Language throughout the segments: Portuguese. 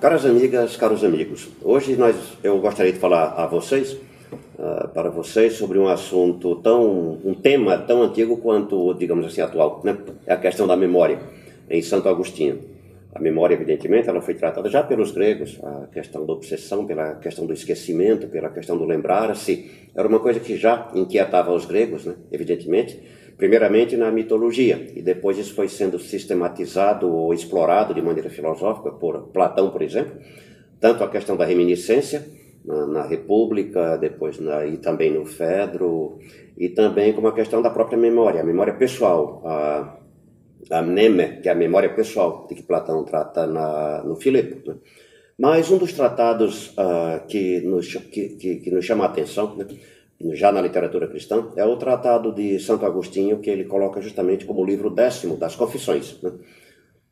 Caras amigas, caros amigos, hoje nós, eu gostaria de falar a vocês, uh, para vocês, sobre um assunto tão, um tema tão antigo quanto, digamos assim, atual, né? É a questão da memória em Santo Agostinho. A memória, evidentemente, ela foi tratada já pelos gregos, a questão da obsessão, pela questão do esquecimento, pela questão do lembrar-se, era uma coisa que já inquietava os gregos, né? evidentemente, primeiramente na mitologia, e depois isso foi sendo sistematizado ou explorado de maneira filosófica por Platão, por exemplo, tanto a questão da reminiscência, na, na República, depois na, e também no Fedro, e também como a questão da própria memória, a memória pessoal, a, a mneme, que é a memória pessoal, de que Platão trata na, no Filipe. Né? Mas um dos tratados uh, que, nos, que, que, que, nos chama a atenção, né? Já na literatura cristã, é o Tratado de Santo Agostinho, que ele coloca justamente como o livro décimo das Confissões. Né?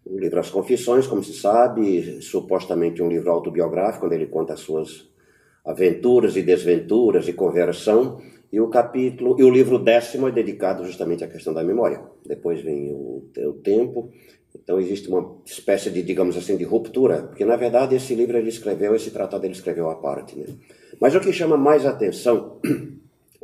O livro Das Confissões, como se sabe, supostamente um livro autobiográfico, onde ele conta as suas aventuras e desventuras e conversão, e o capítulo e o livro décimo é dedicado justamente à questão da memória. Depois vem o, o tempo, então existe uma espécie de, digamos assim, de ruptura, porque na verdade esse livro ele escreveu, esse tratado ele escreveu à parte. Né? Mas o que chama mais atenção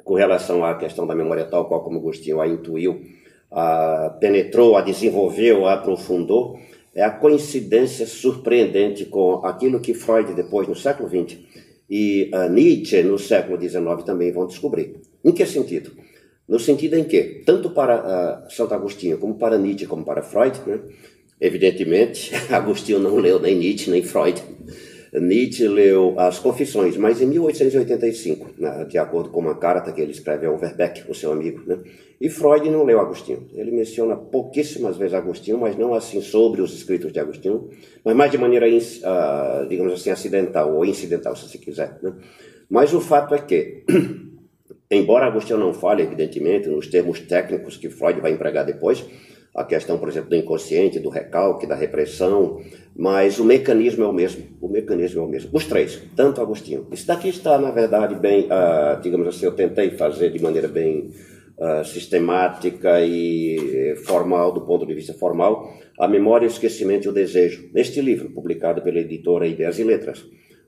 com relação à questão da memória tal qual como Agostinho a intuiu, a penetrou, a desenvolveu, a aprofundou, é a coincidência surpreendente com aquilo que Freud depois no século XX e uh, Nietzsche no século XIX também vão descobrir. Em que sentido? No sentido em que, tanto para uh, Santo Agostinho, como para Nietzsche, como para Freud, né, evidentemente, Agostinho não leu nem Nietzsche, nem Freud, Nietzsche leu as Confissões, mas em 1885, né, de acordo com uma carta que ele escreve ao Verbeck, o seu amigo. Né? E Freud não leu Agostinho. Ele menciona pouquíssimas vezes Agostinho, mas não assim sobre os escritos de Agostinho, mas mais de maneira, uh, digamos assim, acidental ou incidental, se você quiser. Né? Mas o fato é que, embora Agostinho não fale, evidentemente, nos termos técnicos que Freud vai empregar depois, a questão, por exemplo, do inconsciente, do recalque, da repressão, mas o mecanismo é o mesmo. O mecanismo é o mesmo. Os três, tanto Agostinho. Isso daqui está, na verdade, bem, uh, digamos assim, eu tentei fazer de maneira bem uh, sistemática e formal, do ponto de vista formal, a memória, o esquecimento e o desejo, neste livro, publicado pela editora Ideias e Letras,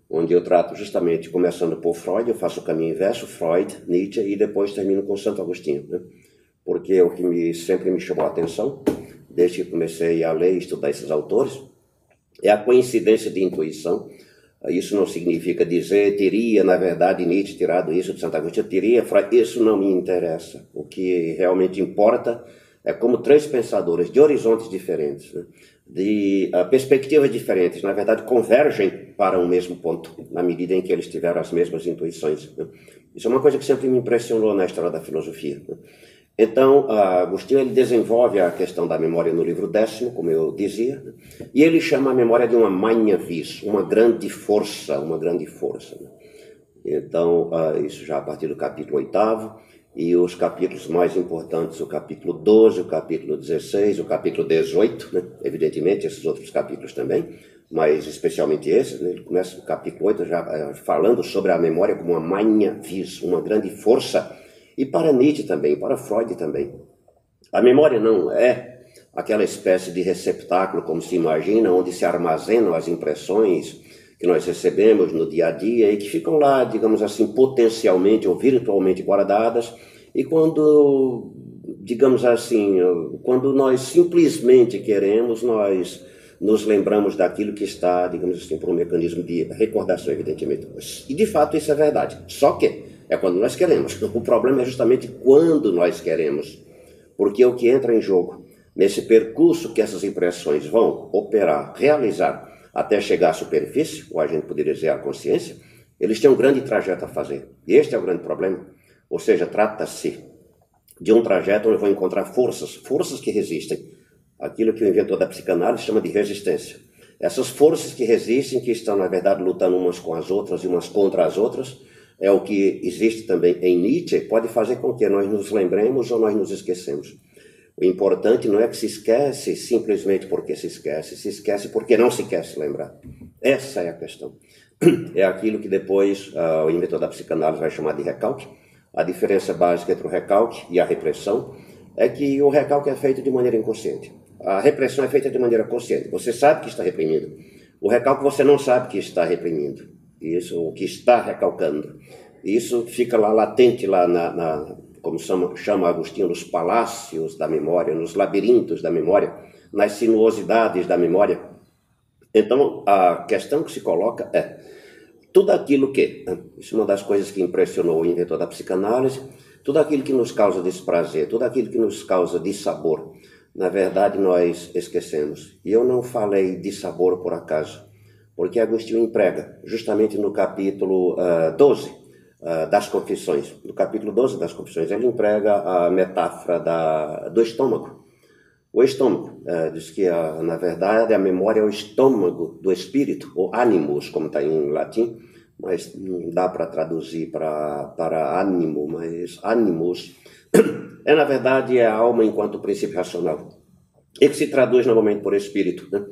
onde eu trato justamente, começando por Freud, eu faço o caminho inverso, Freud, Nietzsche, e depois termino com Santo Agostinho. Né? Porque é o que me, sempre me chamou a atenção, desde que comecei a ler e estudar esses autores, é a coincidência de intuição. Isso não significa dizer, teria, na verdade, Nietzsche tirado isso de Santa Agostinho, teria, isso não me interessa. O que realmente importa é como três pensadores de horizontes diferentes, né? de uh, perspectivas diferentes, na verdade, convergem para um mesmo ponto, na medida em que eles tiveram as mesmas intuições. Né? Isso é uma coisa que sempre me impressionou na história da filosofia. Né? Então, Agostinho ele desenvolve a questão da memória no livro décimo, como eu dizia, né? e ele chama a memória de uma magna vis, uma grande força, uma grande força. Né? Então, isso já a partir do capítulo oitavo, e os capítulos mais importantes, o capítulo 12, o capítulo 16, o capítulo 18, né? evidentemente esses outros capítulos também, mas especialmente esse, né? ele começa no capítulo 8 já eh, falando sobre a memória como uma magna vis, uma grande força, e para Nietzsche também, para Freud também. A memória não é aquela espécie de receptáculo, como se imagina, onde se armazenam as impressões que nós recebemos no dia a dia e que ficam lá, digamos assim, potencialmente ou virtualmente guardadas. E quando, digamos assim, quando nós simplesmente queremos, nós nos lembramos daquilo que está, digamos assim, por um mecanismo de recordação, evidentemente. E de fato isso é verdade. Só que é quando nós queremos. O problema é justamente quando nós queremos. Porque o que entra em jogo nesse percurso que essas impressões vão operar, realizar, até chegar à superfície, ou a gente poderia dizer à consciência, eles têm um grande trajeto a fazer. E este é o grande problema. Ou seja, trata-se de um trajeto onde vão encontrar forças, forças que resistem. Aquilo que o inventor da psicanálise chama de resistência. Essas forças que resistem, que estão, na verdade, lutando umas com as outras e umas contra as outras, é o que existe também em Nietzsche, pode fazer com que nós nos lembremos ou nós nos esquecemos. O importante não é que se esquece simplesmente porque se esquece, se esquece porque não se quer se lembrar. Essa é a questão. É aquilo que depois uh, o inventor da psicanálise vai chamar de recalque. A diferença básica entre o recalque e a repressão é que o recalque é feito de maneira inconsciente. A repressão é feita de maneira consciente. Você sabe que está reprimindo. O recalque você não sabe que está reprimindo, isso, o que está recalcando. Isso fica lá latente lá na, na como chama, chama Agostinho, nos palácios da memória, nos labirintos da memória, nas sinuosidades da memória. Então, a questão que se coloca é tudo aquilo que, isso é uma das coisas que impressionou o inventor da psicanálise, tudo aquilo que nos causa desprazer, tudo aquilo que nos causa dissabor, na verdade nós esquecemos. E eu não falei de sabor por acaso, porque Agostinho emprega, justamente no capítulo uh, 12 uh, das Confissões, no capítulo 12 das Confissões, ele emprega a metáfora da, do estômago. O estômago, uh, diz que, uh, na verdade, a memória é o estômago do espírito, ou animus, como está em latim, mas não dá para traduzir para, para ânimo, mas animus é, na verdade, é a alma enquanto princípio racional, e que se traduz normalmente por espírito. Né?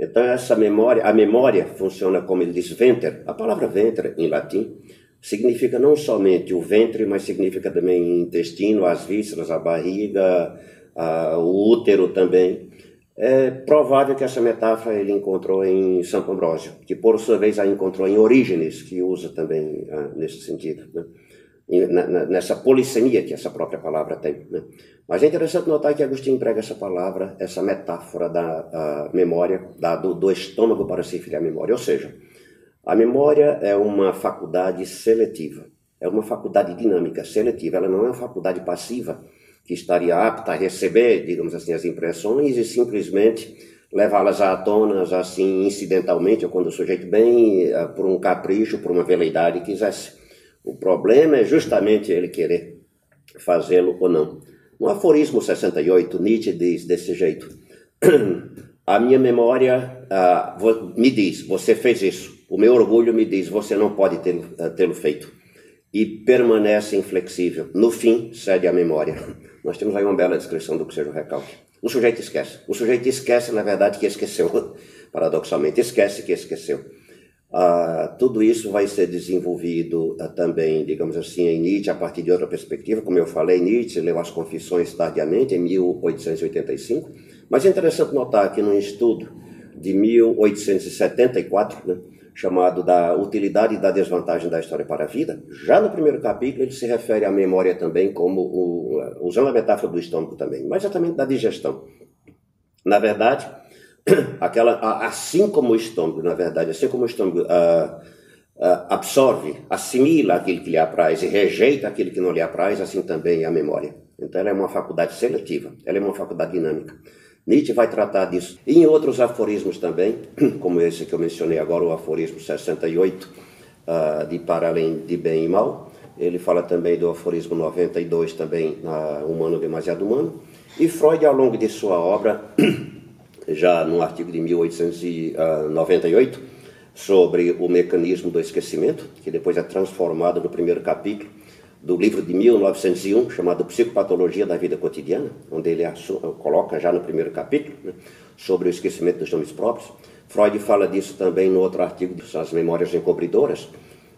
Então, essa memória, a memória funciona como ele diz, venter. A palavra venter, em latim, significa não somente o ventre, mas significa também intestino, as vísceras, a barriga, a, o útero também. É provável que essa metáfora ele encontrou em Santo Ambrósio, que por sua vez a encontrou em Orígenes, que usa também ah, nesse sentido, né? Nessa polissemia que essa própria palavra tem. Né? Mas é interessante notar que Agostinho emprega essa palavra, essa metáfora da memória, da, do, do estômago para se referir à memória, ou seja, a memória é uma faculdade seletiva, é uma faculdade dinâmica, seletiva, ela não é uma faculdade passiva que estaria apta a receber, digamos assim, as impressões e simplesmente levá-las à tona assim incidentalmente, ou quando o sujeito bem eh, por um capricho, por uma veleidade quisesse. O problema é justamente ele querer fazê-lo ou não. No aforismo 68, Nietzsche diz desse jeito: A minha memória uh, me diz, você fez isso. O meu orgulho me diz, você não pode eh, tê-lo feito. E permanece inflexível. No fim, cede a memória. Nós temos aí uma bela descrição do que seja o recalque. O sujeito esquece. O sujeito esquece, na verdade, que esqueceu. Paradoxalmente, esquece que esqueceu. Ah, tudo isso vai ser desenvolvido ah, também, digamos assim, em Nietzsche a partir de outra perspectiva. Como eu falei, Nietzsche leu as Confissões tardiamente, em 1885. Mas é interessante notar que num estudo de 1874, né, chamado da utilidade e da desvantagem da história para a vida, já no primeiro capítulo ele se refere à memória também como o, usando a metáfora do estômago também, mas exatamente da digestão. Na verdade, aquela assim como o estômago, na verdade, assim como o estômago uh, uh, absorve, assimila aquilo que lhe apraz e rejeita aquilo que não lhe apraz, assim também é a memória. Então ela é uma faculdade seletiva, ela é uma faculdade dinâmica. Nietzsche vai tratar disso. E em outros aforismos também, como esse que eu mencionei agora, o aforismo 68, uh, ah, de Para Além de Bem e Mal. Ele fala também do aforismo 92, também, uh, Humano Demasiado Humano. E Freud, ao longo de sua obra, já no artigo de 1898, sobre o mecanismo do esquecimento, que depois é transformado no primeiro capítulo, do livro de 1901, chamado Psicopatologia da Vida Cotidiana, onde ele coloca já no primeiro capítulo né, sobre o esquecimento dos nomes próprios. Freud fala disso também no outro artigo, As Memórias Encobridoras.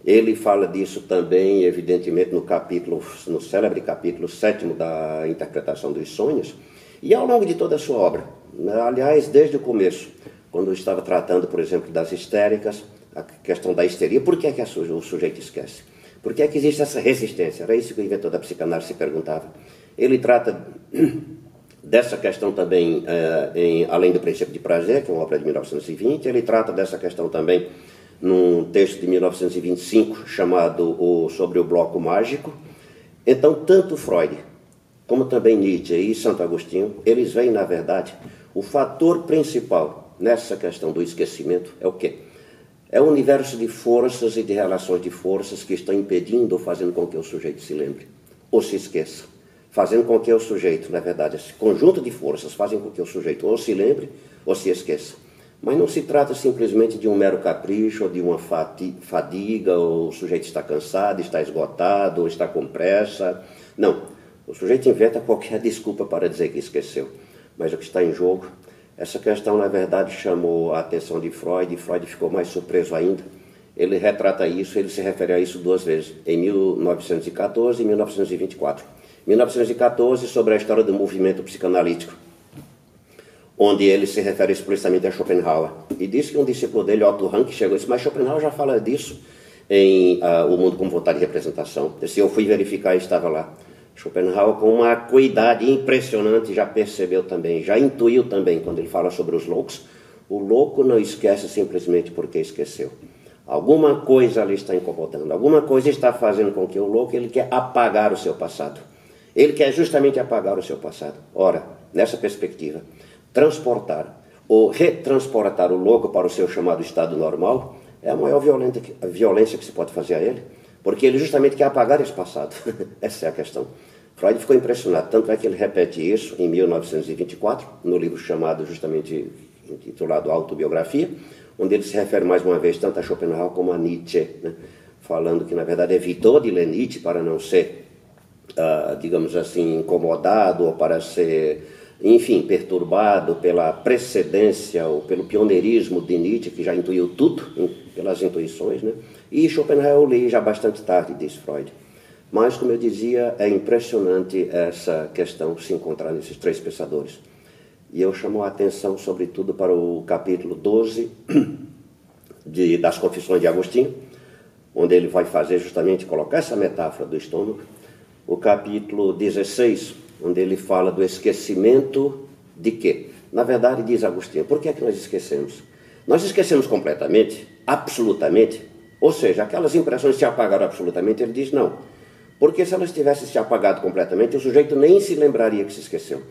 Ele fala disso também, evidentemente, no capítulo, no célebre capítulo sétimo da interpretação dos sonhos, e ao longo de toda a sua obra. Né, aliás, desde o começo, quando estava tratando, por exemplo, das histéricas, a questão da histeria, por que, é que o sujeito esquece? Por que é que existe essa resistência? Era isso que o inventor da psicanálise se perguntava. Ele trata dessa questão também, é, em Além do Princípio de Prazer, que é uma obra de 1920, ele trata dessa questão também num texto de 1925 chamado o, Sobre o Bloco Mágico. Então, tanto Freud como também Nietzsche e Santo Agostinho, eles veem, na verdade, o fator principal nessa questão do esquecimento é o quê? É um universo de forças e de relações de forças que estão impedindo ou fazendo com que o sujeito se lembre ou se esqueça. Fazendo com que o sujeito, na verdade, esse conjunto de forças fazem com que o sujeito ou se lembre ou se esqueça. Mas não se trata simplesmente de um mero capricho ou de uma fadiga, ou o sujeito está cansado, está esgotado, ou está com pressa. Não. O sujeito inventa qualquer desculpa para dizer que esqueceu. Mas o que está em jogo essa questão, na verdade, chamou a atenção de Freud e Freud ficou mais surpreso ainda. Ele retrata isso, ele se refere a isso duas vezes, em 1914 e 1924. 1914, sobre a história do movimento psicanalítico, onde ele se refere explicitamente a Schopenhauer. E diz que um discípulo dele, Otto Hahn, chegou e disse, mas Schopenhauer já fala disso em uh, O Mundo como Vontade de Representação. Se eu fui verificar, estava lá. Schopenhauer, com uma cuidade impressionante, já percebeu também, já intuiu também, quando ele fala sobre os loucos, o louco não esquece simplesmente porque esqueceu. Alguma coisa ali está incomodando, alguma coisa está fazendo com que o louco ele quer apagar o seu passado. Ele quer justamente apagar o seu passado. Ora, nessa perspectiva, transportar ou retransportar o louco para o seu chamado estado normal é a maior violência que se pode fazer a ele, porque ele justamente quer apagar esse passado. Essa é a questão. Freud ficou impressionado, tanto é que ele repete isso em 1924, no livro chamado justamente intitulado Autobiografia, onde ele se refere mais uma vez tanto a Schopenhauer como a Nietzsche, né? falando que na verdade evitou de ler Nietzsche para não ser, uh, digamos assim, incomodado ou para ser enfim, perturbado pela precedência ou pelo pioneirismo de Nietzsche, que já intuiu tudo, pelas intuições, né? E Schopenhauer eu li já bastante tarde, diz Freud. Mas, como eu dizia, é impressionante essa questão se encontrar nesses três pensadores. E eu chamo a atenção, sobretudo, para o capítulo 12 de, das Confissões de Agostinho, onde ele vai fazer justamente colocar essa metáfora do estômago. O capítulo 16, onde ele fala do esquecimento de quê? Na verdade, diz Agostinho, por que é que nós esquecemos? Nós esquecemos completamente, absolutamente, ou seja, aquelas impressões se apagaram absolutamente, ele diz não. Porque se elas tivessem se apagado completamente, o sujeito nem se lembraria que se esqueceu.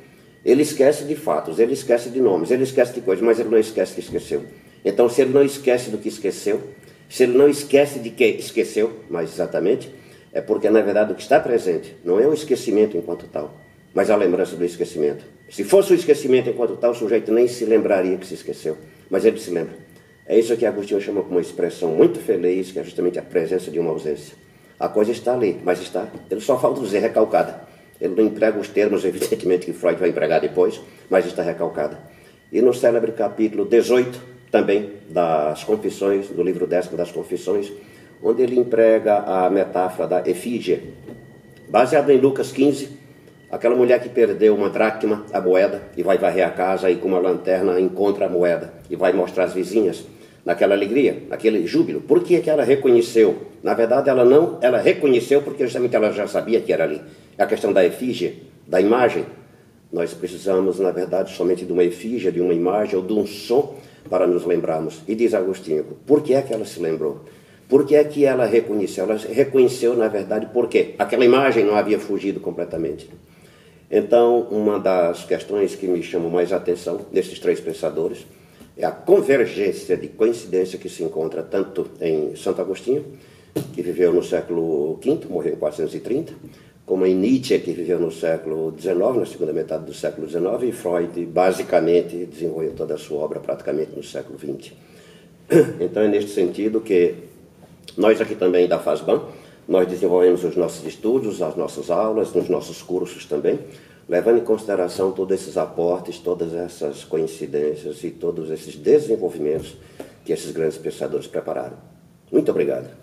Ele esquece de fatos, ele esquece de nomes, ele esquece de coisas, mas ele não esquece que esqueceu. Então, se ele não esquece do que esqueceu, se ele não esquece de que esqueceu, mais exatamente, é porque na verdade o que está presente não é o esquecimento enquanto tal, mas a lembrança do esquecimento. Se fosse o esquecimento enquanto tal, o sujeito nem se lembraria que se esqueceu, mas ele se lembra. É isso que Agostinho chama como uma expressão muito feliz, que é justamente a presença de uma ausência. A coisa está ali, mas está. Ele só falta dizer recalcada. Ele não emprega os termos, evidentemente, que Freud vai empregar depois, mas está recalcada. E no célebre capítulo 18, também, das Confissões, do livro décimo das Confissões, onde ele emprega a metáfora da efígie, baseado em Lucas 15, Aquela mulher que perdeu uma dracma, a moeda, e vai varrer a casa e com uma lanterna encontra a moeda e vai mostrar às vizinhas naquela alegria, naquele júbilo. Por que, que ela reconheceu? Na verdade, ela não, ela reconheceu porque justamente ela já sabia que era ali. É a questão da efígie, da imagem. Nós precisamos, na verdade, somente de uma efígie, de uma imagem ou de um som para nos lembrarmos. E diz Agostinho, por que é que ela se lembrou? Por que é que ela reconheceu? Ela reconheceu, na verdade, por quê? Aquela imagem não havia fugido completamente. Então, uma das questões que me chamam mais atenção desses três pensadores é a convergência de coincidência que se encontra tanto em Santo Agostinho, que viveu no século V, morreu em 430, como em Nietzsche, que viveu no século XIX, na segunda metade do século XIX, e Freud, basicamente, desenvolveu toda a sua obra praticamente no século XX. Então, é neste sentido que nós aqui também da FASBAN, nós desenvolvemos os nossos estudos, as nossas aulas, nos nossos cursos também, levando em consideração todos esses aportes, todas essas coincidências e todos esses desenvolvimentos que esses grandes pensadores prepararam. Muito obrigado.